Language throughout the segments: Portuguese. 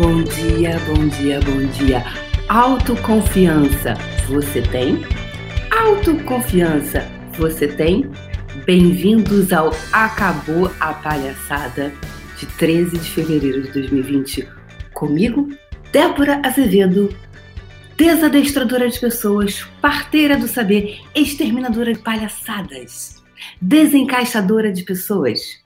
Bom dia, bom dia, bom dia. Autoconfiança, você tem? Autoconfiança, você tem? Bem-vindos ao Acabou a Palhaçada de 13 de fevereiro de 2020. Comigo, Débora Azevedo, desadestradora de pessoas, parteira do saber, exterminadora de palhaçadas, desencaixadora de pessoas.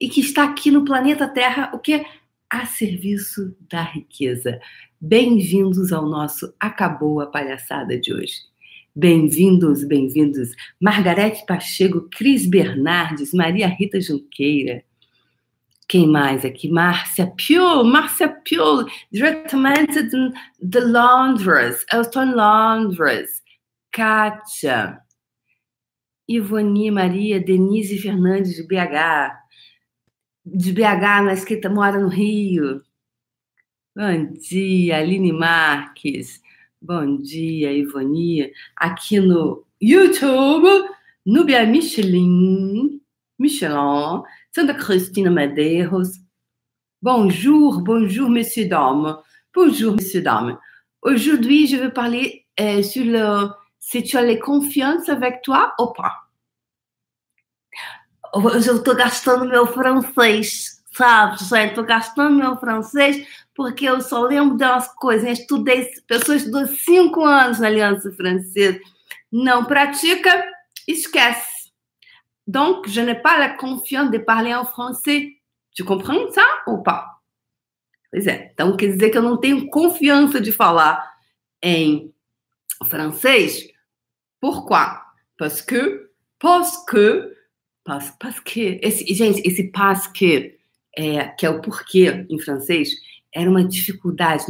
E que está aqui no planeta Terra, o que a serviço da riqueza. Bem-vindos ao nosso Acabou a Palhaçada de hoje. Bem-vindos, bem-vindos. Margarete Pacheco, Cris Bernardes, Maria Rita Junqueira. Quem mais aqui? Márcia Pio, Márcia Pio, diretamente de, Londres, Elton Londres. Kátia, Ivoni Maria, Denise Fernandes de BH de BH, mas que mora no Rio. Bom dia, Aline Marques. Bom dia, Ivonia. Aqui no YouTube, Nubia Michelin, Michelin, Santa Cristina Medeiros. Bonjour, bonjour, messieurs, dames. Bonjour, messieurs, dames. Aujourd'hui, je vais parler euh, sur le si tu as les confiance avec toi ou pas. Hoje eu estou gastando meu francês, sabe, gente? Estou gastando meu francês porque eu só lembro de umas coisas. Eu estudei, pessoas estudou cinco anos na Aliança Francesa. Não pratica, esquece. Donc, je n'ai pas la confiance de parler en français. Tu comprends ça ou pas? Pois é. Então, quer dizer que eu não tenho confiança de falar em francês. Pourquoi? Parce que, parce que Parce, que. Esse, gente, esse parce que, é, que é o porquê em francês, era uma dificuldade.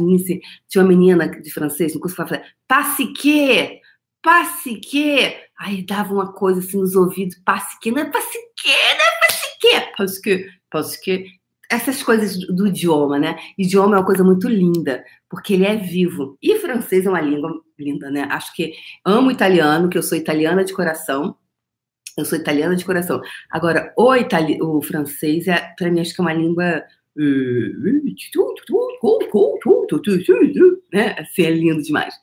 Tinha uma menina de francês no curso que falava passe que, passe que. Aí dava uma coisa assim nos ouvidos, passe que, não é passe que, não é passe que. Parce que, parce que. Essas coisas do idioma, né? Idioma é uma coisa muito linda, porque ele é vivo. E francês é uma língua linda, né? Acho que amo italiano, que eu sou italiana de coração eu sou italiana de coração. Agora, o, itali o francês, é, para mim, acho que é uma língua. Né? Assim, é lindo demais.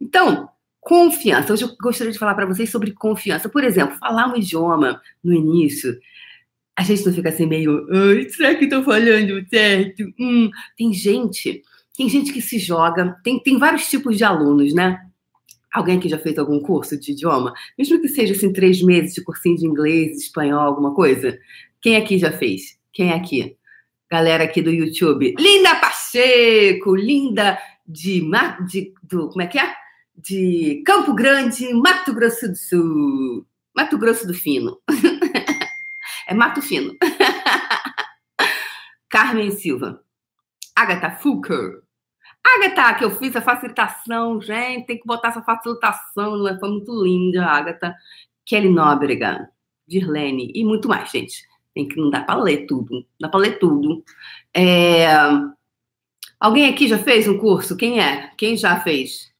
Então, confiança. Hoje eu gostaria de falar para vocês sobre confiança. Por exemplo, falar um idioma no início, a gente não fica assim meio. Será que estou falando certo? Hum, tem gente. Tem gente que se joga, tem, tem vários tipos de alunos, né? Alguém aqui já fez algum curso de idioma? Mesmo que seja assim, três meses de cursinho de inglês, espanhol, alguma coisa? Quem aqui já fez? Quem aqui? Galera aqui do YouTube. Linda Pacheco, linda de, de do, como é que é? De Campo Grande, Mato Grosso do Sul. Mato Grosso do Fino. é Mato Fino. Carmen Silva. Agatha Fulker. Agatha, que eu fiz a facilitação, gente, tem que botar essa facilitação, ela foi muito linda, Agatha. Kelly Nóbrega, Dirlene e muito mais, gente. Tem que não dá para ler tudo, não dá para ler tudo. É... Alguém aqui já fez um curso? Quem é? Quem já fez?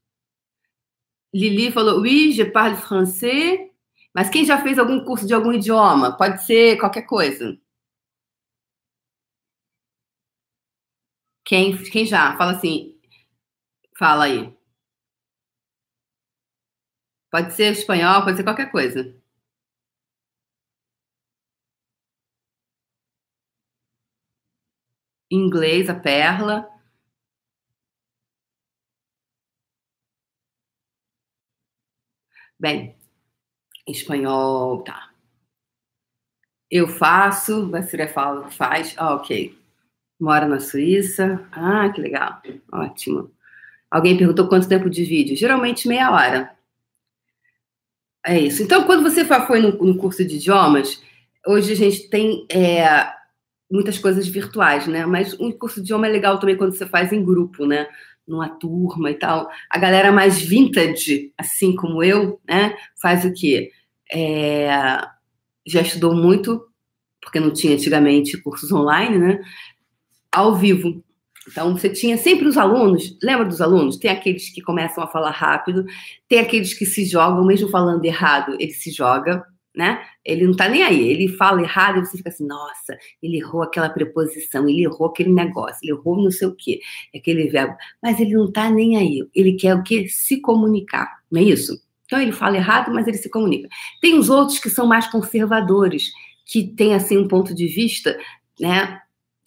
Lili falou, oui, je parle français. Mas quem já fez algum curso de algum idioma? Pode ser qualquer coisa. Quem, quem já? Fala assim. Fala aí. Pode ser espanhol, pode ser qualquer coisa. Inglês, a perla. Bem, espanhol, tá. Eu faço, Vassira fala, faz, ah, ok mora na Suíça. Ah, que legal. Ótimo. Alguém perguntou quanto tempo de vídeo? Geralmente meia hora. É isso. Então, quando você foi no, no curso de idiomas, hoje a gente tem é, muitas coisas virtuais, né? Mas um curso de idioma é legal também quando você faz em grupo, né? Numa turma e tal. A galera mais vintage, assim como eu, né? Faz o quê? É, já estudou muito, porque não tinha antigamente cursos online, né? Ao vivo. Então, você tinha sempre os alunos, lembra dos alunos? Tem aqueles que começam a falar rápido, tem aqueles que se jogam, mesmo falando errado, ele se joga, né? Ele não tá nem aí, ele fala errado e você fica assim, nossa, ele errou aquela preposição, ele errou aquele negócio, ele errou não sei o quê, aquele verbo. Mas ele não tá nem aí, ele quer o quê? Se comunicar, não é isso? Então ele fala errado, mas ele se comunica. Tem os outros que são mais conservadores, que têm assim um ponto de vista, né?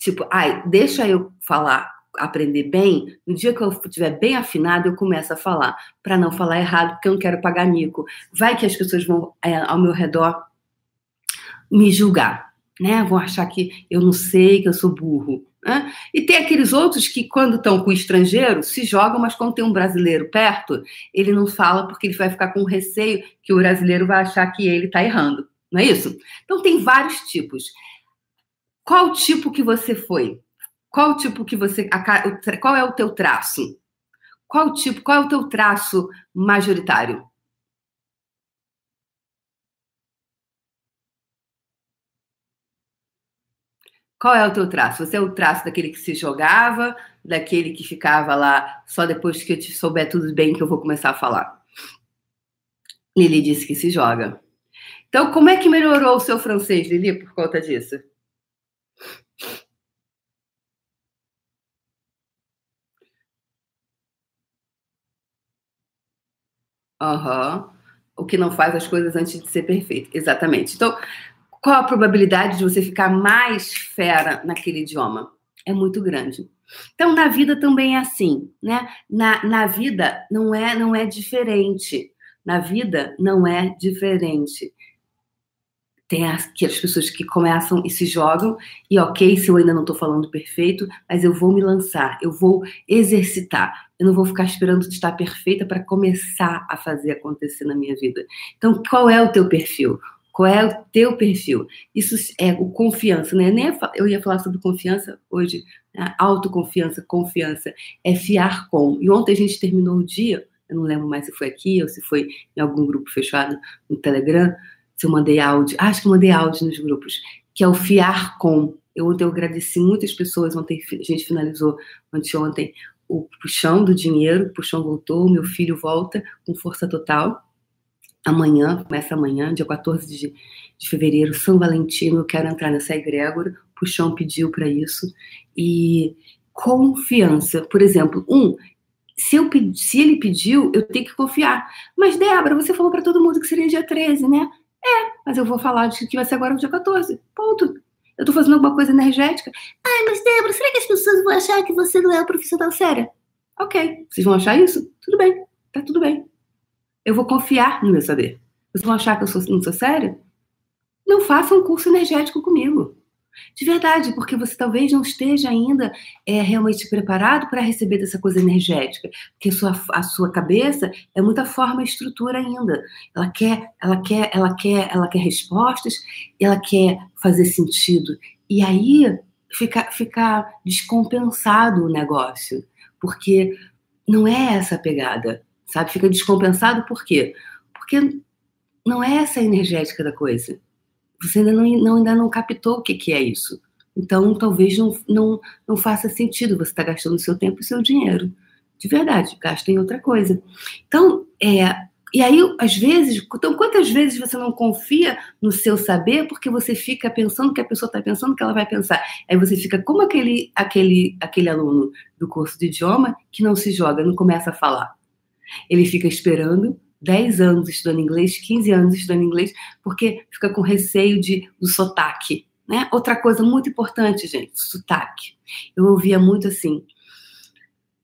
Tipo, ai, deixa eu falar aprender bem, no dia que eu estiver bem afinado, eu começo a falar, para não falar errado, porque eu não quero pagar mico. Vai que as pessoas vão é, ao meu redor me julgar, né? Vão achar que eu não sei, que eu sou burro. Né? E tem aqueles outros que, quando estão com estrangeiro, se jogam, mas quando tem um brasileiro perto, ele não fala porque ele vai ficar com receio que o brasileiro vai achar que ele está errando. Não é isso? Então, tem vários tipos. Qual tipo que você foi? Qual tipo que você. Qual é o teu traço? Qual tipo, qual é o teu traço majoritário? Qual é o teu traço? Você é o traço daquele que se jogava, daquele que ficava lá só depois que eu te souber tudo bem que eu vou começar a falar? Lili disse que se joga. Então, como é que melhorou o seu francês, Lili, por conta disso? Uhum. O que não faz as coisas antes de ser perfeito. Exatamente. Então, qual a probabilidade de você ficar mais fera naquele idioma? É muito grande. Então, na vida também é assim, né? Na, na vida não é, não é diferente. Na vida não é diferente tem aquelas pessoas que começam e se jogam, e ok, se eu ainda não estou falando perfeito, mas eu vou me lançar, eu vou exercitar, eu não vou ficar esperando estar perfeita para começar a fazer acontecer na minha vida. Então, qual é o teu perfil? Qual é o teu perfil? Isso é o confiança, né? Nem eu ia falar sobre confiança hoje, né? autoconfiança, confiança, é fiar com. E ontem a gente terminou o dia, eu não lembro mais se foi aqui ou se foi em algum grupo fechado no Telegram, se eu mandei áudio, acho que eu mandei áudio nos grupos, que é o fiar com. Eu ontem eu agradeci muitas pessoas, ontem a gente finalizou anteontem o puxão do dinheiro, o puxão voltou, meu filho volta com força total. Amanhã, começa amanhã, dia 14 de, de fevereiro, São Valentino, eu quero entrar nessa egrégora, puxão pediu para isso. E confiança, por exemplo, um, se, eu, se ele pediu, eu tenho que confiar. Mas, Débora, você falou para todo mundo que seria dia 13, né? É, mas eu vou falar de que vai ser agora no dia 14. Ponto. Eu tô fazendo alguma coisa energética. Ai, mas Débora, será que as pessoas vão achar que você não é uma profissional séria? Ok. Vocês vão achar isso? Tudo bem. Tá tudo bem. Eu vou confiar no meu saber. Vocês vão achar que eu sou, não sou séria? Não façam um curso energético comigo. De verdade, porque você talvez não esteja ainda é, realmente preparado para receber dessa coisa energética, porque a sua, a sua cabeça é muita forma e estrutura ainda. Ela quer, ela quer, ela quer, ela quer respostas, ela quer fazer sentido. E aí fica, fica descompensado o negócio, porque não é essa a pegada, sabe? Fica descompensado por quê? Porque não é essa a energética da coisa você ainda não, não, ainda não captou o que, que é isso. Então, talvez não, não, não faça sentido você estar tá gastando seu tempo e seu dinheiro. De verdade, gasta em outra coisa. Então, é, e aí, às vezes, então, quantas vezes você não confia no seu saber porque você fica pensando que a pessoa está pensando que ela vai pensar? Aí você fica como aquele, aquele, aquele aluno do curso de idioma que não se joga, não começa a falar. Ele fica esperando 10 anos estudando inglês, 15 anos estudando inglês, porque fica com receio de, do sotaque. Né? Outra coisa muito importante, gente, sotaque. Eu ouvia muito assim.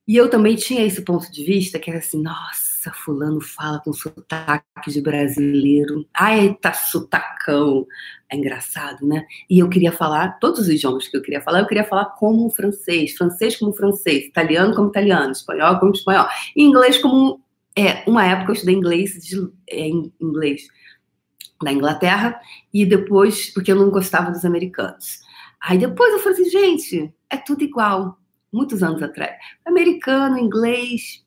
E eu também tinha esse ponto de vista, que era assim, nossa, fulano fala com sotaque de brasileiro. Ai, tá sotacão. É engraçado, né? E eu queria falar, todos os idiomas que eu queria falar, eu queria falar como francês, francês como francês, italiano como italiano, espanhol como espanhol, inglês como é, uma época eu estudei inglês, é, inglês na Inglaterra, e depois, porque eu não gostava dos americanos. Aí depois eu falei assim, gente, é tudo igual. Muitos anos atrás. Americano, inglês,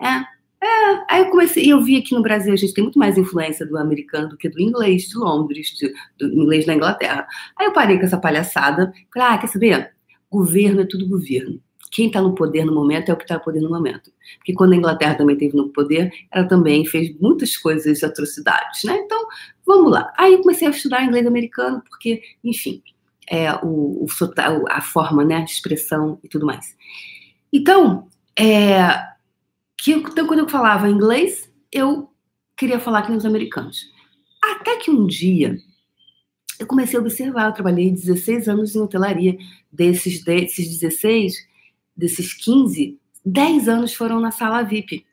é. É, aí eu comecei, e eu vi aqui no Brasil, a gente tem muito mais influência do americano do que do inglês, de Londres, de, do inglês da Inglaterra. Aí eu parei com essa palhaçada, falei, ah, quer saber? Governo é tudo governo quem está no poder no momento é o que está no poder no momento. Porque quando a Inglaterra também teve no poder, ela também fez muitas coisas, atrocidades, né? Então, vamos lá. Aí comecei a estudar inglês americano, porque, enfim, é, o, o, a forma, né, de expressão e tudo mais. Então, é, que, então, quando eu falava inglês, eu queria falar com os americanos. Até que um dia eu comecei a observar, eu trabalhei 16 anos em hotelaria, desses, desses 16, desses 15, 10 anos foram na sala VIP.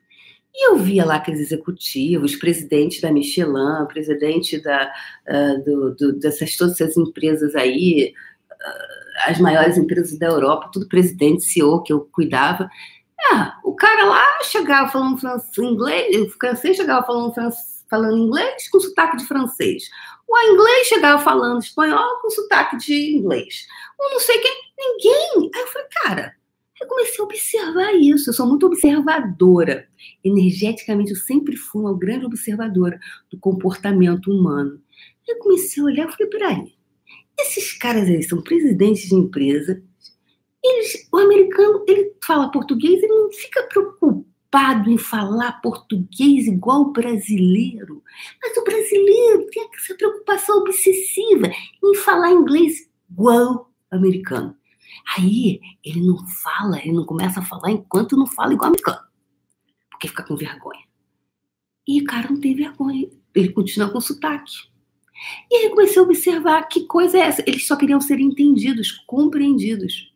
E eu via lá aqueles executivos, presidente da Michelin, presidente da, uh, do, do, dessas todas essas empresas aí, uh, as maiores empresas da Europa, tudo presidente, CEO que eu cuidava. Ah, o cara lá chegava falando francês, inglês, o francês chegava falando, falando inglês com sotaque de francês. O inglês chegava falando espanhol com sotaque de inglês. O não sei quem, ninguém. Aí eu falei, cara, eu comecei a observar isso. Eu sou muito observadora. Energeticamente, eu sempre fui uma grande observadora do comportamento humano. Eu comecei a olhar e falei, peraí, esses caras aí são presidentes de empresa, eles, o americano, ele fala português, ele não fica preocupado em falar português igual o brasileiro. Mas o brasileiro tem essa preocupação obsessiva em falar inglês igual o americano. Aí ele não fala, ele não começa a falar enquanto não fala igual americano. Porque fica com vergonha. E o cara não tem vergonha. Ele continua com sotaque. E aí comecei a observar que coisa é essa. Eles só queriam ser entendidos, compreendidos.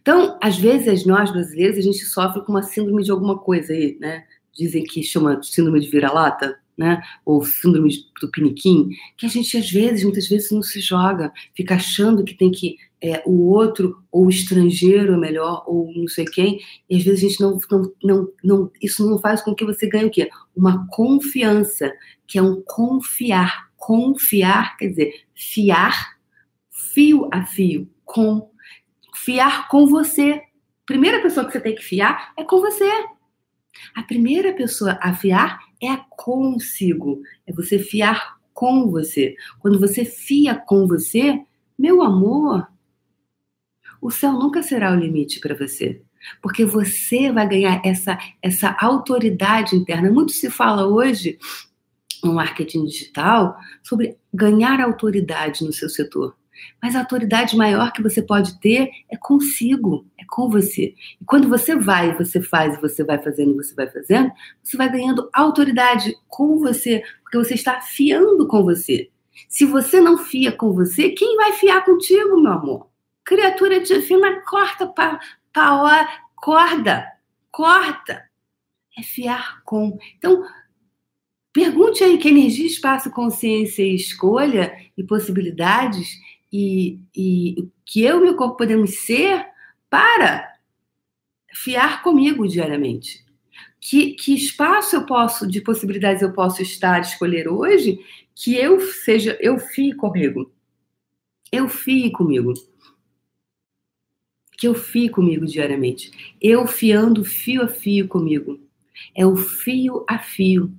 Então, às vezes, nós brasileiros, a gente sofre com uma síndrome de alguma coisa aí, né? Dizem que chama síndrome de vira-lata, né? Ou síndrome do piniquim, que a gente, às vezes, muitas vezes, não se joga, fica achando que tem que é, o outro, ou o estrangeiro é melhor, ou não sei quem, e às vezes a gente não, não, não, não, isso não faz com que você ganhe o quê? Uma confiança, que é um confiar. Confiar quer dizer fiar fio a fio, com fiar com você. Primeira pessoa que você tem que fiar é com você. A primeira pessoa a fiar é consigo, é você fiar com você. Quando você fia com você, meu amor, o céu nunca será o limite para você. Porque você vai ganhar essa, essa autoridade interna. Muito se fala hoje no marketing digital sobre ganhar autoridade no seu setor. Mas a autoridade maior que você pode ter é consigo, é com você. E quando você vai, você faz, você vai fazendo, você vai fazendo, você vai ganhando autoridade com você, porque você está fiando com você. Se você não fia com você, quem vai fiar contigo, meu amor? Criatura divina, corta pa, corda, corta. É fiar com. Então, pergunte aí que energia, espaço, consciência e escolha e possibilidades e, e que eu e meu corpo podemos ser para fiar comigo diariamente. Que, que espaço eu posso, de possibilidades eu posso estar, escolher hoje, que eu seja, eu fie comigo. Eu fie comigo que eu fie comigo diariamente. Eu fiando fio a fio comigo. É o fio a fio.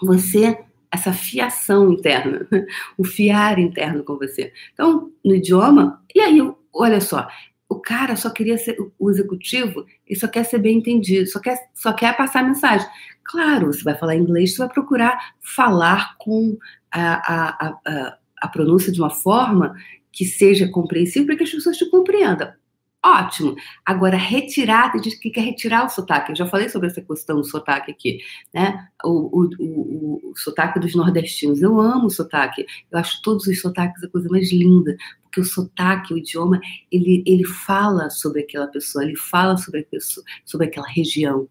Você, essa fiação interna, o fiar interno com você. Então, no idioma, e aí, olha só, o cara só queria ser o executivo, ele só quer ser bem entendido, só quer, só quer passar mensagem. Claro, você vai falar inglês, você vai procurar falar com a, a, a, a pronúncia de uma forma que seja compreensível para que as pessoas te compreendam. Ótimo. Agora, retirar, tem gente que quer retirar o sotaque. Eu já falei sobre essa questão do sotaque aqui, né? O, o, o, o sotaque dos nordestinos. Eu amo o sotaque. Eu acho todos os sotaques a coisa mais linda, porque o sotaque, o idioma, ele, ele fala sobre aquela pessoa, ele fala sobre, a pessoa, sobre aquela região.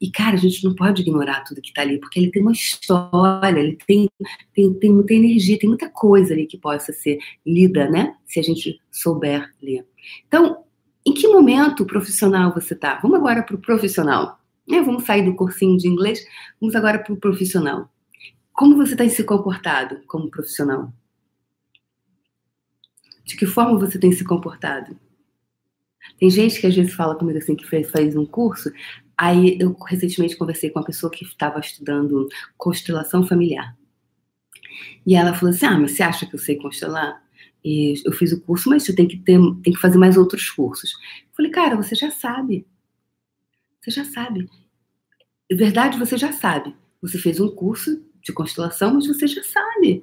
E, cara, a gente não pode ignorar tudo que está ali, porque ele tem uma história, ele tem, tem, tem muita energia, tem muita coisa ali que possa ser lida, né? Se a gente souber ler. Então, em que momento profissional você está? Vamos agora para o profissional. É, vamos sair do cursinho de inglês, vamos agora para o profissional. Como você tem se comportado como profissional? De que forma você tem se comportado? Tem gente que às vezes fala comigo assim, que fez, fez um curso, aí eu recentemente conversei com uma pessoa que estava estudando constelação familiar. E ela falou assim, ah, mas você acha que eu sei constelar? E eu fiz o curso, mas você tem que ter, tem que fazer mais outros cursos. Eu falei, cara, você já sabe. Você já sabe. De verdade, você já sabe. Você fez um curso de constelação, mas você já sabe.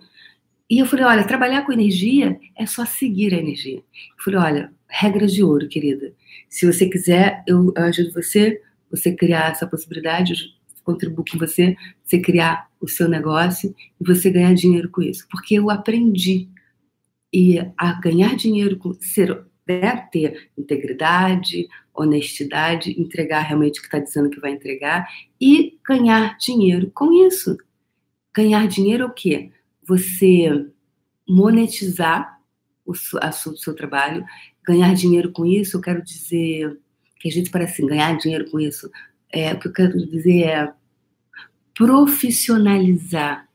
E eu falei, olha, trabalhar com energia é só seguir a energia. Eu falei, olha, regras de ouro, querida. Se você quiser, eu ajudo você, você criar essa possibilidade, eu contribuo com você, você criar o seu negócio e você ganhar dinheiro com isso. Porque eu aprendi e a ganhar dinheiro ser, né, ter integridade, honestidade, entregar realmente o que está dizendo que vai entregar e ganhar dinheiro com isso. Ganhar dinheiro é o quê? você monetizar o, a, o seu trabalho, ganhar dinheiro com isso, eu quero dizer que a gente parece assim, ganhar dinheiro com isso. É, o que eu quero dizer é profissionalizar,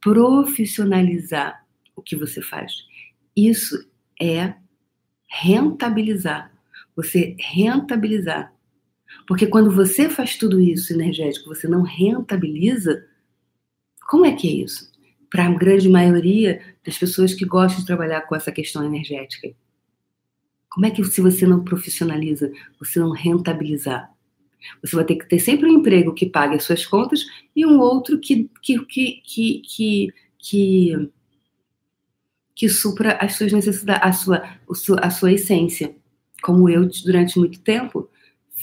profissionalizar o que você faz. Isso é rentabilizar. Você rentabilizar. Porque quando você faz tudo isso energético, você não rentabiliza, como é que é isso? para a grande maioria das pessoas que gostam de trabalhar com essa questão energética. Como é que, se você não profissionaliza, você não rentabilizar? Você vai ter que ter sempre um emprego que pague as suas contas e um outro que, que, que, que, que, que, que supra as suas necessidades, a sua, a sua essência. Como eu, durante muito tempo,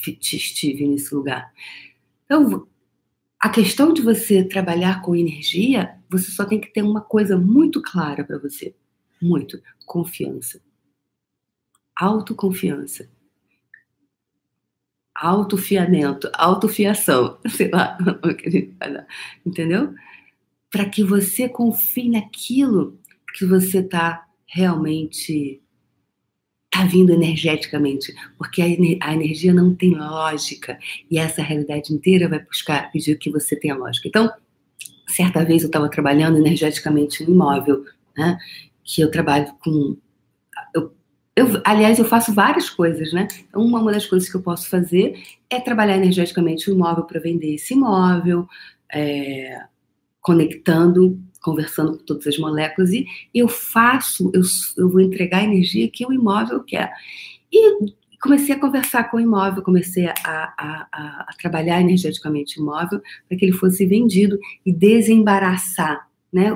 estive nesse lugar. Então, a questão de você trabalhar com energia, você só tem que ter uma coisa muito clara para você. Muito. Confiança. Autoconfiança. Autofiamento, autofiação, sei lá entendeu? Para que você confie naquilo que você está realmente está vindo energeticamente, porque a, energia não tem lógica e essa realidade inteira vai buscar pedir que você tenha lógica. Então, certa vez eu estava trabalhando energeticamente um imóvel, né? Que eu trabalho com. Eu, eu, aliás, eu faço várias coisas, né? Então, uma, das coisas que eu posso fazer é trabalhar energeticamente o imóvel para vender esse imóvel, é, conectando conversando com todas as moléculas e eu faço, eu, eu vou entregar a energia que o imóvel quer. E comecei a conversar com o imóvel, comecei a, a, a, a trabalhar energeticamente o imóvel para que ele fosse vendido e desembaraçar, né?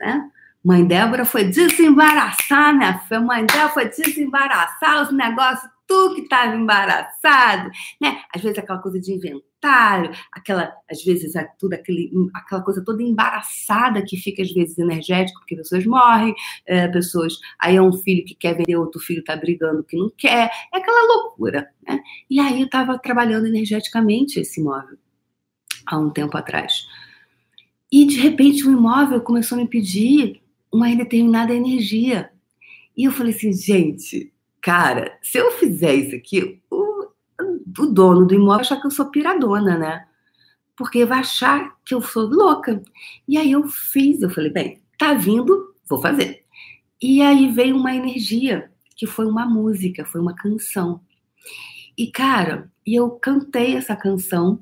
né? Mãe Débora foi desembaraçar, filha. Mãe Débora foi desembaraçar os negócios, tu que estava embaraçado, né? Às vezes aquela coisa de inventário, aquela, às vezes, tudo aquele, aquela coisa toda embaraçada que fica, às vezes, energético, porque pessoas morrem, é, pessoas. Aí é um filho que quer vender, outro filho está brigando que não quer, é aquela loucura. Né? E aí eu estava trabalhando energeticamente esse imóvel, há um tempo atrás. E, de repente, o imóvel começou a me pedir uma determinada energia. E eu falei assim, gente, cara, se eu fizer isso aqui, o o dono do imóvel achar que eu sou piradona, né? Porque vai achar que eu sou louca. E aí eu fiz, eu falei, bem, tá vindo, vou fazer. E aí veio uma energia, que foi uma música, foi uma canção. E, cara, eu cantei essa canção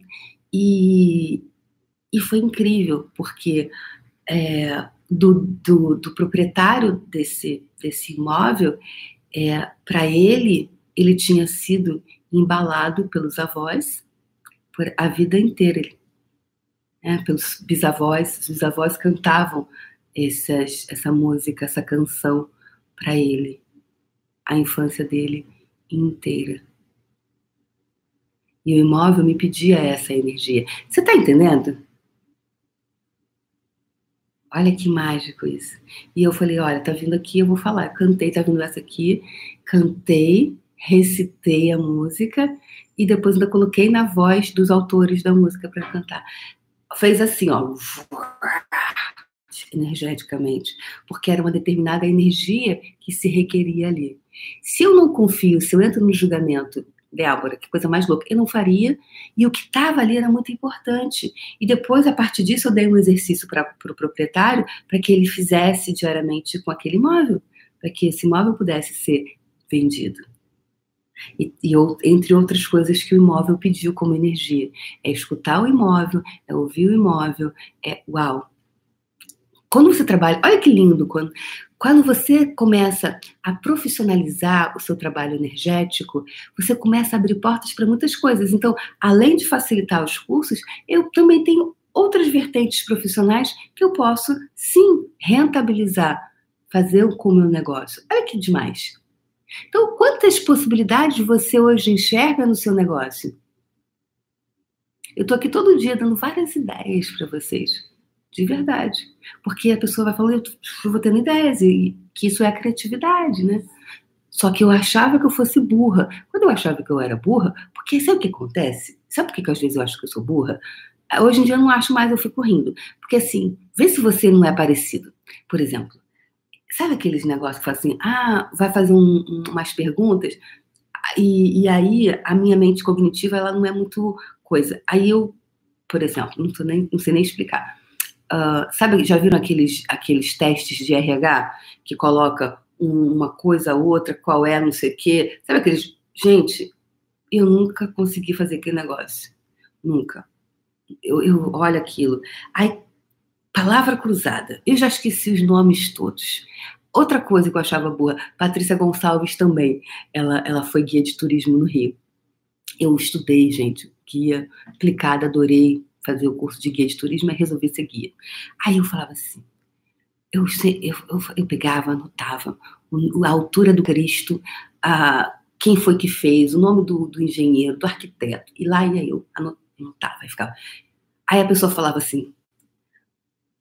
e, e foi incrível, porque é, do, do, do, proprietário desse, desse imóvel, é, para ele, ele tinha sido embalado pelos avós por a vida inteira, né? pelos bisavós. Os bisavós cantavam essas, essa música, essa canção para ele, a infância dele inteira. E o imóvel me pedia essa energia. Você está entendendo? Olha que mágico isso. E eu falei, olha, tá vindo aqui, eu vou falar. cantei, tá vindo essa aqui. Cantei recitei a música e depois ainda coloquei na voz dos autores da música para cantar. Fez assim, ó, energeticamente, porque era uma determinada energia que se requeria ali. Se eu não confio, se eu entro no julgamento, Débora, que coisa mais louca, eu não faria, e o que estava ali era muito importante. E depois, a partir disso, eu dei um exercício para o pro proprietário para que ele fizesse diariamente com aquele imóvel, para que esse imóvel pudesse ser vendido. E, e, entre outras coisas que o imóvel pediu como energia. É escutar o imóvel, é ouvir o imóvel, é uau. Quando você trabalha, olha que lindo, quando, quando você começa a profissionalizar o seu trabalho energético, você começa a abrir portas para muitas coisas. Então, além de facilitar os cursos, eu também tenho outras vertentes profissionais que eu posso, sim, rentabilizar, fazer com o meu negócio. Olha que demais. Então, quantas possibilidades você hoje enxerga no seu negócio? Eu estou aqui todo dia dando várias ideias para vocês, de verdade. Porque a pessoa vai falando, eu vou tendo ideias, e que isso é a criatividade, né? Só que eu achava que eu fosse burra. Quando eu achava que eu era burra, porque sabe o que acontece? Sabe por que, que às vezes eu acho que eu sou burra? Hoje em dia eu não acho mais, eu fico rindo. Porque assim, vê se você não é parecido. Por exemplo, sabe aqueles negócios que fala assim, ah, vai fazer um, umas perguntas, e, e, aí a minha mente cognitiva, ela não é muito coisa. Aí eu, por exemplo, não, nem, não sei nem explicar. Uh, sabe, já viram aqueles, aqueles testes de RH que coloca uma coisa, outra, qual é, não sei o quê. Sabe aqueles. Gente, eu nunca consegui fazer aquele negócio. Nunca. Eu, eu olho aquilo. Aí, palavra cruzada. Eu já esqueci os nomes todos. Outra coisa que eu achava boa, Patrícia Gonçalves também. Ela, ela foi guia de turismo no Rio. Eu estudei, gente, guia aplicada, adorei fazer o curso de guia de turismo e resolvi ser guia. Aí eu falava assim, eu, eu, eu, eu pegava, anotava a altura do Cristo, a, quem foi que fez, o nome do, do engenheiro, do arquiteto. E lá ia eu, anotava, e ficava. Aí a pessoa falava assim: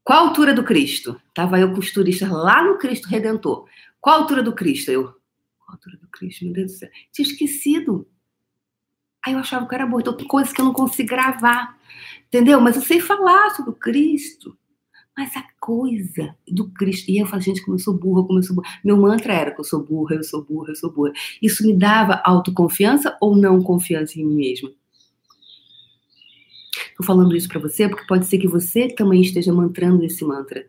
qual a altura do Cristo? Tava eu com os turistas lá no Cristo Redentor. Qual a altura do Cristo? Eu, qual a altura do Cristo? Meu Deus do céu. Tinha esquecido. Aí eu achava que era bom. Então, coisas que eu não consigo gravar. Entendeu? Mas eu sei falar sobre o Cristo. Mas a coisa do Cristo. E eu falo, gente, como eu sou burra, como eu sou burra. Meu mantra era que eu sou burra, eu sou burra, eu sou burra. Isso me dava autoconfiança ou não confiança em mim mesma? Estou falando isso para você porque pode ser que você também esteja mantrando esse mantra.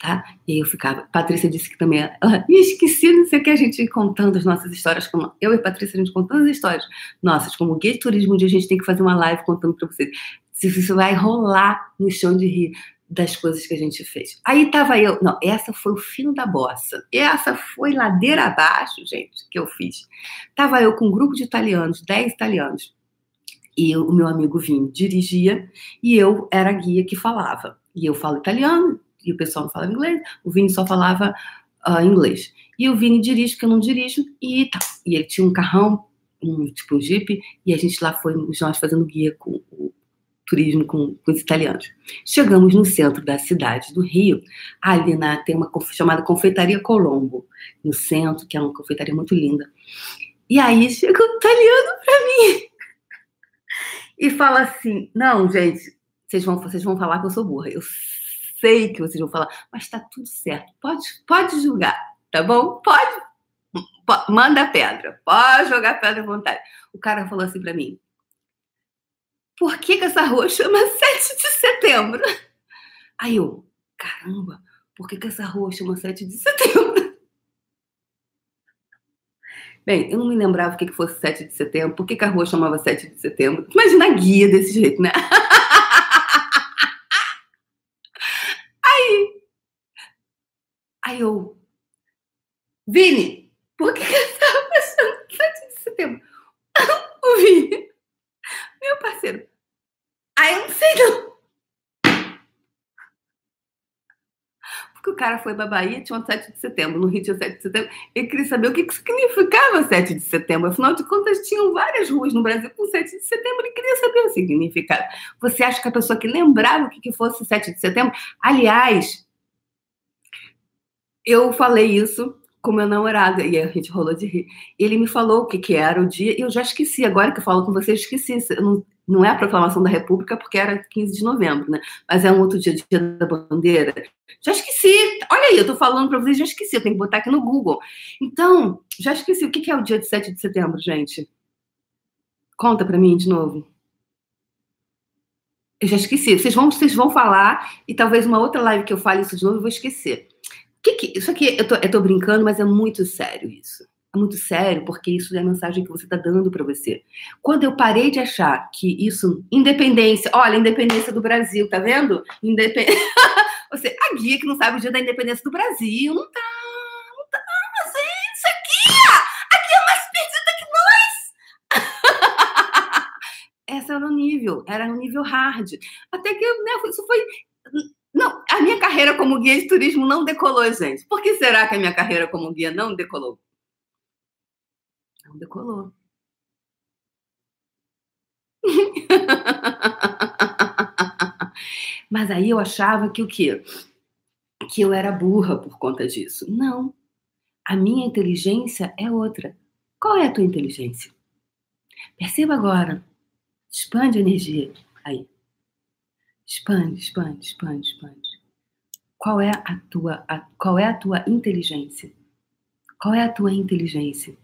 Tá? E eu ficava. Patrícia disse que também. Ela, esqueci, não sei o que, a gente contando as nossas histórias. Como, eu e Patrícia, a gente contando as histórias nossas. Como guia de turismo, um dia a gente tem que fazer uma live contando para vocês. Se você vai rolar no chão de rir das coisas que a gente fez. Aí tava eu, não, essa foi o fim da bossa. Essa foi ladeira abaixo, gente, que eu fiz. Tava eu com um grupo de italianos, 10 italianos. E o meu amigo Vini dirigia e eu era a guia que falava. E eu falo italiano e o pessoal não fala inglês. O Vini só falava uh, inglês. E o Vini dirige, porque eu não dirijo, e tá. E ele tinha um carrão, um tipo um jeep, e a gente lá foi, nós fazendo guia com o turismo com, com, os italianos. Chegamos no centro da cidade do Rio, ali na, tem uma chamada Confeitaria Colombo, no centro, que é uma confeitaria muito linda. E aí chega um italiano para mim e fala assim: Não, gente, vocês vão, vocês vão falar que eu sou burra. Eu sei que vocês vão falar, mas tá tudo certo. Pode, pode julgar, tá bom? Pode. Manda pedra, pode jogar pedra à vontade. O cara falou assim para mim: por que, que essa rua chama 7 de setembro? Aí eu, caramba, por que, que essa rua chama 7 de setembro? Bem, eu não me lembrava o que, que fosse 7 de setembro, por que, que a rua chamava 7 de setembro. Imagina a guia desse jeito, né? Aí, aí eu, Vini, por que, que essa rua chama 7 de setembro? o Vini, meu parceiro, Aí eu não sei não. Porque o cara foi da Bahia, tinha um 7 de setembro, no Rio tinha 7 de setembro. Ele queria saber o que, que significava 7 de setembro. Afinal de contas, tinham várias ruas no Brasil com 7 de setembro e queria saber o significado. Você acha que a pessoa que lembrava o que, que fosse 7 de setembro? Aliás, eu falei isso com meu namorado e a gente rolou de rir. Ele me falou o que, que era o dia e eu já esqueci. Agora que eu falo com você, eu esqueci. Não, não é a proclamação da República, porque era 15 de novembro, né? Mas é um outro dia, dia da bandeira. Já esqueci. Olha aí, eu tô falando para vocês, já esqueci. Eu tenho que botar aqui no Google. Então, já esqueci. O que é o dia de 7 de setembro, gente? Conta para mim de novo. Eu já esqueci. Vocês vão, vocês vão falar e talvez uma outra live que eu fale isso de novo eu vou esquecer. Que que, isso aqui, eu tô, eu tô brincando, mas é muito sério isso. É muito sério, porque isso é a mensagem que você está dando para você. Quando eu parei de achar que isso, independência, olha, independência do Brasil, tá vendo? Independ... você, a guia que não sabe o dia da independência do Brasil, não tá, não tá, gente, isso aqui, aqui é mais perdida que nós. esse era o nível, era um nível hard. Até que né, isso foi. Não, a minha carreira como guia de turismo não decolou, gente. Por que será que a minha carreira como guia não decolou? Não decolou. Mas aí eu achava que o quê? Que eu era burra por conta disso. Não. A minha inteligência é outra. Qual é a tua inteligência? Perceba agora. Expande a energia. Expande, expande, expande, expande. Qual é a tua, a, qual é a tua inteligência? Qual é a tua inteligência?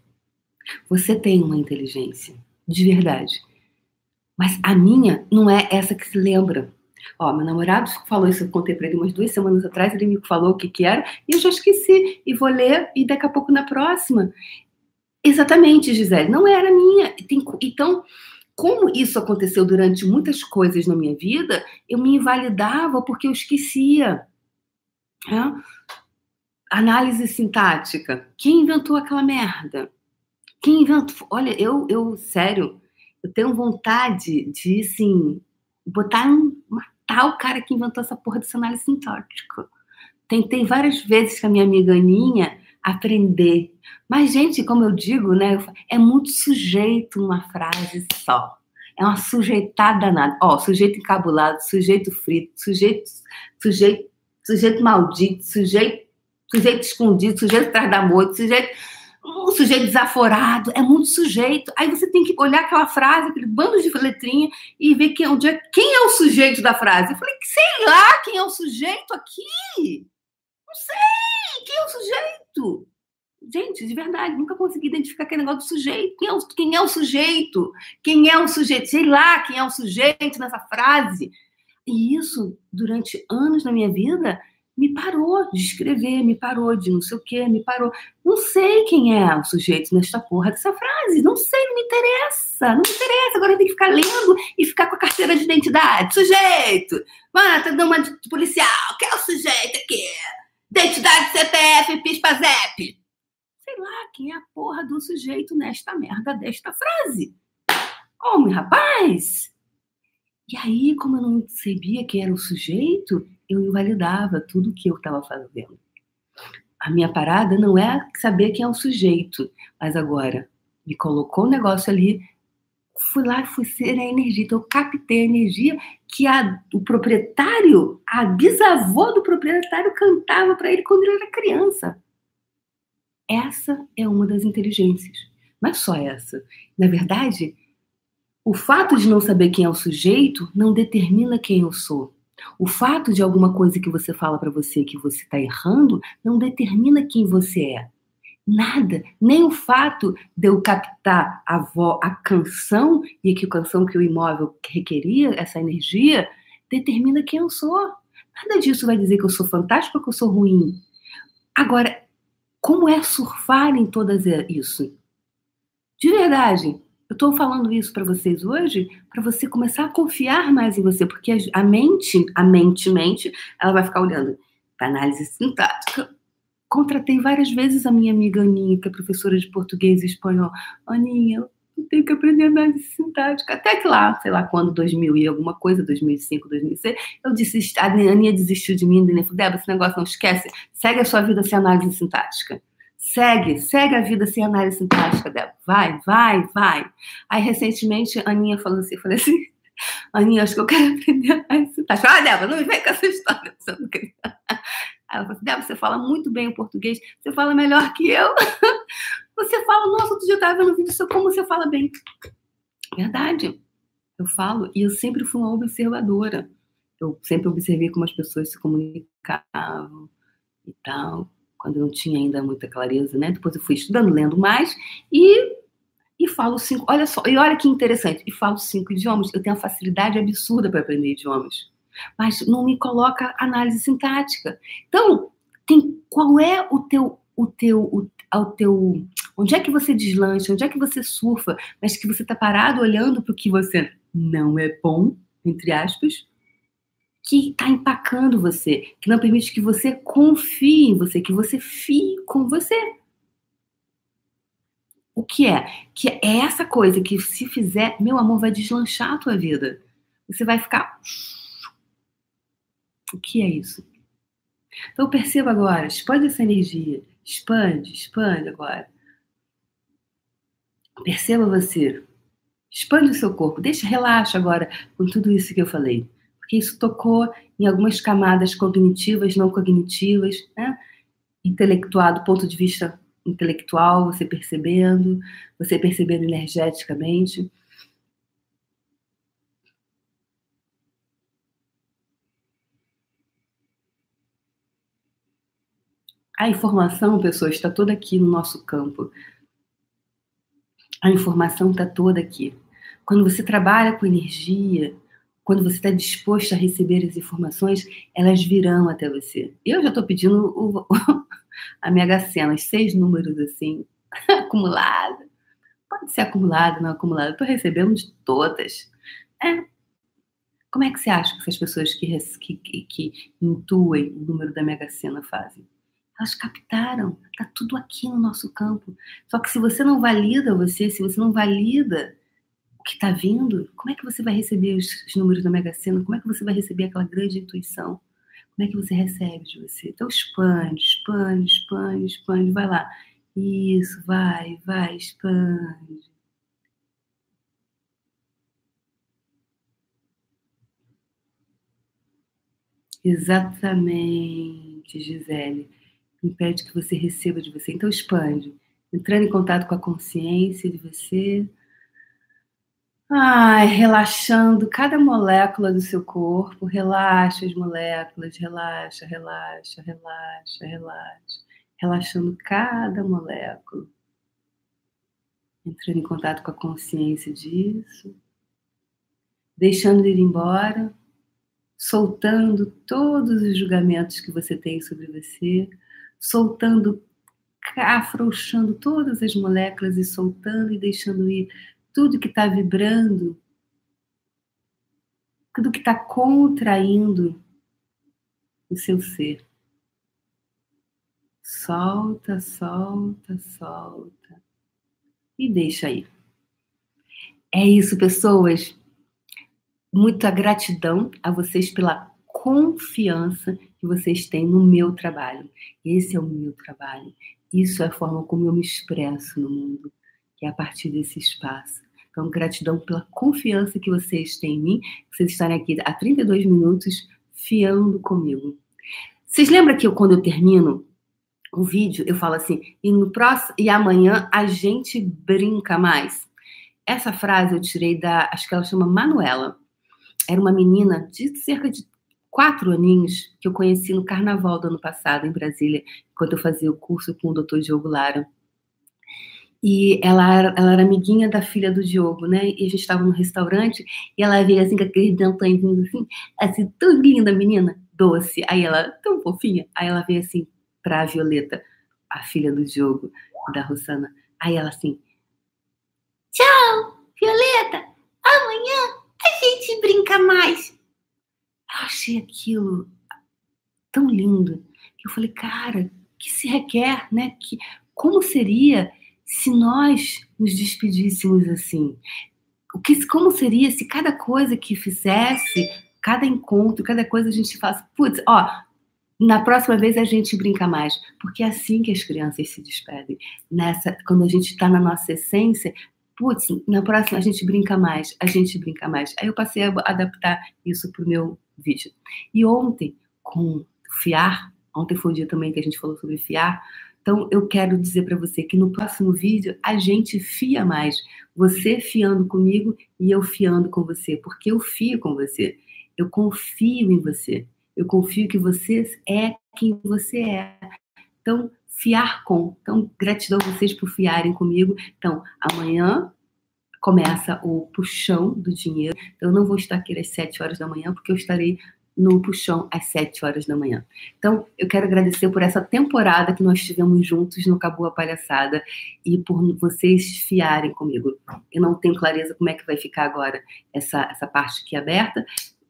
Você tem uma inteligência, de verdade. Mas a minha não é essa que se lembra. Ó, meu namorado falou isso, eu contei para ele umas duas semanas atrás, ele me falou o que que era, e eu já esqueci, e vou ler, e daqui a pouco na próxima. Exatamente, Gisele, não era minha. Então, como isso aconteceu durante muitas coisas na minha vida, eu me invalidava porque eu esquecia. É? Análise sintática. Quem inventou aquela merda? Quem inventou? Olha, eu, eu sério, eu tenho vontade de, assim, botar um, matar o cara que inventou essa porra dessa análise sintática. Tentei várias vezes com a minha amiga Aninha aprender. Mas, gente, como eu digo, né, é muito sujeito uma frase só. É uma sujeitada nada. Ó, sujeito encabulado, sujeito frito, sujeito, sujeito, sujeito maldito, sujeito, sujeito escondido, sujeito atrás da moita, sujeito um sujeito desaforado, é muito sujeito. Aí você tem que olhar aquela frase, aquele bando de letrinha e ver quem, onde é, quem é o sujeito da frase. Eu falei, sei lá quem é o sujeito aqui. Não sei quem é o sujeito. Gente, de verdade, nunca consegui identificar aquele negócio do sujeito. Quem é, o, quem é o sujeito? Quem é o sujeito? Sei lá quem é o sujeito nessa frase. E isso, durante anos na minha vida, me parou de escrever, me parou de não sei o quê, me parou. Não sei quem é o sujeito nesta porra dessa frase, não sei, não me interessa, não me interessa. Agora tenho que ficar lendo e ficar com a carteira de identidade. Sujeito! Mano, tá dando uma de policial, quem é o sujeito aqui? Identidade CPF, PISPAZEP. Sei lá quem é a porra do sujeito nesta merda desta frase. Homem, rapaz! E aí, como eu não sabia quem era o sujeito, eu invalidava tudo que eu estava fazendo. A minha parada não é saber quem é o sujeito, mas agora me colocou o um negócio ali, fui lá, fui ser a energia, então eu captei a energia que a, o proprietário, a bisavó do proprietário cantava para ele quando ele era criança. Essa é uma das inteligências, mas só essa. Na verdade, o fato de não saber quem é o sujeito não determina quem eu sou. O fato de alguma coisa que você fala para você que você está errando não determina quem você é. Nada, nem o fato de eu captar a, vo, a canção e que a canção que o imóvel requeria, essa energia, determina quem eu sou. Nada disso vai dizer que eu sou fantástico ou que eu sou ruim. Agora, como é surfar em todas isso? De verdade, eu estou falando isso para vocês hoje para você começar a confiar mais em você, porque a mente, a mente, mente, ela vai ficar olhando para análise sintática. Contratei várias vezes a minha amiga Aninha, que é professora de português e espanhol. Aninha, eu tenho que aprender análise sintática. Até que lá, sei lá quando, 2000 e alguma coisa, 2005, 2006, eu disse, a Aninha desistiu de mim, e falou, Débora, esse negócio não esquece, segue a sua vida sem análise sintática. Segue, segue a vida sem análise sintática, Débora. Vai, vai, vai. Aí, recentemente, a Aninha falou assim, eu falei assim, Aninha, acho que eu quero aprender análise sintática. Ah, Débora, não vem com essa história. Você não quer. Aí ela falou assim, Débora, você fala muito bem o português, você fala melhor que eu. Você fala, nossa, outro dia eu estava vendo um vídeo seu, como você fala bem. Verdade. Eu falo, e eu sempre fui uma observadora. Eu sempre observei como as pessoas se comunicavam e tal quando eu não tinha ainda muita clareza, né? Depois eu fui estudando, lendo mais e e falo cinco. Olha só, e olha que interessante, e falo cinco idiomas. Eu tenho uma facilidade absurda para aprender idiomas, mas não me coloca análise sintática. Então, tem qual é o teu o teu o, o teu onde é que você deslancha, onde é que você surfa, mas que você está parado olhando para o que você não é bom, entre aspas, que está empacando você, que não permite que você confie em você, que você fie com você. O que é? Que é essa coisa que se fizer, meu amor, vai deslanchar a tua vida. Você vai ficar. O que é isso? Então perceba agora, expande essa energia. Expande, expande agora. Perceba você. Expande o seu corpo. Deixa, relaxa agora com tudo isso que eu falei. Porque isso tocou em algumas camadas cognitivas, não cognitivas, né? Intelectual, do ponto de vista intelectual, você percebendo, você percebendo energeticamente. A informação, pessoas, está toda aqui no nosso campo. A informação está toda aqui. Quando você trabalha com energia, quando você está disposto a receber as informações, elas virão até você. Eu já estou pedindo o, a Mega Sena, os seis números assim, acumulado. Pode ser acumulado, não acumulado. Estou recebendo de todas. É. Como é que você acha que essas pessoas que, que, que intuem o número da Mega Sena fazem? Elas captaram, está tudo aqui no nosso campo. Só que se você não valida você, se você não valida o que está vindo, como é que você vai receber os, os números da Mega Sena? Como é que você vai receber aquela grande intuição? Como é que você recebe de você? Então expande, expande, expande, expande, vai lá. Isso, vai, vai, expande. Exatamente, Gisele. Impede que você receba de você. Então expande. Entrando em contato com a consciência de você, Ai, relaxando cada molécula do seu corpo, relaxa as moléculas, relaxa, relaxa, relaxa, relaxa, relaxando cada molécula. Entrando em contato com a consciência disso, deixando ir embora, soltando todos os julgamentos que você tem sobre você, soltando, afrouxando todas as moléculas e soltando e deixando ir tudo que está vibrando, tudo que está contraindo o seu ser. Solta, solta, solta. E deixa aí. É isso, pessoas. Muita gratidão a vocês pela confiança que vocês têm no meu trabalho. Esse é o meu trabalho. Isso é a forma como eu me expresso no mundo, que é a partir desse espaço. Então, gratidão pela confiança que vocês têm em mim, vocês estarem aqui há 32 minutos fiando comigo. Vocês lembram que eu, quando eu termino o vídeo, eu falo assim, e no próximo e amanhã a gente brinca mais. Essa frase eu tirei da, acho que ela chama Manuela. Era uma menina de cerca de quatro aninhos que eu conheci no carnaval do ano passado em Brasília, quando eu fazia o curso com o Dr. Diogo Lara. E ela ela era amiguinha da filha do Diogo, né? E a gente estava no restaurante e ela veio assim com aqueles dentões assim, assim, tão linda menina, doce. Aí ela, tão fofinha. Aí ela veio assim pra Violeta, a filha do Diogo, da Rosana. Aí ela assim, tchau, Violeta, amanhã a gente brinca mais. Achei aquilo tão lindo que eu falei, cara, que se requer, né? Que, como seria se nós nos despedíssemos assim? O que, como seria se cada coisa que fizesse, cada encontro, cada coisa a gente faz, putz, ó, na próxima vez a gente brinca mais, porque é assim que as crianças se despedem. Nessa, quando a gente está na nossa essência, putz, na próxima a gente brinca mais, a gente brinca mais. Aí eu passei a adaptar isso para o meu vídeo. E ontem, com fiar, ontem foi o dia também que a gente falou sobre fiar, então, eu quero dizer para você que no próximo vídeo a gente fia mais. Você fiando comigo e eu fiando com você, porque eu fio com você. Eu confio em você. Eu confio que você é quem você é. Então, fiar com. Então, gratidão a vocês por fiarem comigo. Então, amanhã começa o puxão do dinheiro. Então, eu não vou estar aqui às 7 horas da manhã, porque eu estarei no Puxão às 7 horas da manhã. Então, eu quero agradecer por essa temporada que nós tivemos juntos no Cabo a Palhaçada e por vocês fiarem comigo. Eu não tenho clareza como é que vai ficar agora essa, essa parte aqui aberta.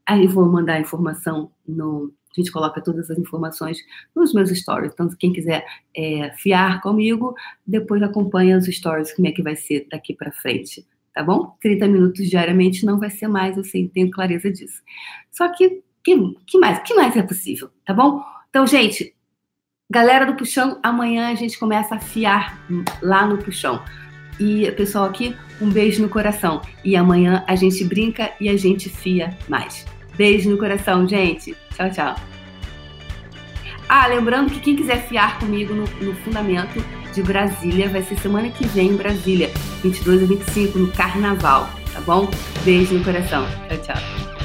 Aí eu vou mandar a informação no A gente coloca todas as informações nos meus stories. Então, quem quiser é, fiar comigo, depois acompanha os stories, como é que vai ser daqui para frente. Tá bom? 30 minutos diariamente não vai ser mais, eu sei, tenho clareza disso. Só que, que, que mais? que mais é possível? Tá bom? Então, gente, galera do Puxão, amanhã a gente começa a fiar lá no Puxão. E, pessoal, aqui, um beijo no coração. E amanhã a gente brinca e a gente fia mais. Beijo no coração, gente. Tchau, tchau. Ah, lembrando que quem quiser fiar comigo no, no Fundamento de Brasília vai ser semana que vem em Brasília, 22 a 25, no Carnaval, tá bom? Beijo no coração. Tchau, tchau.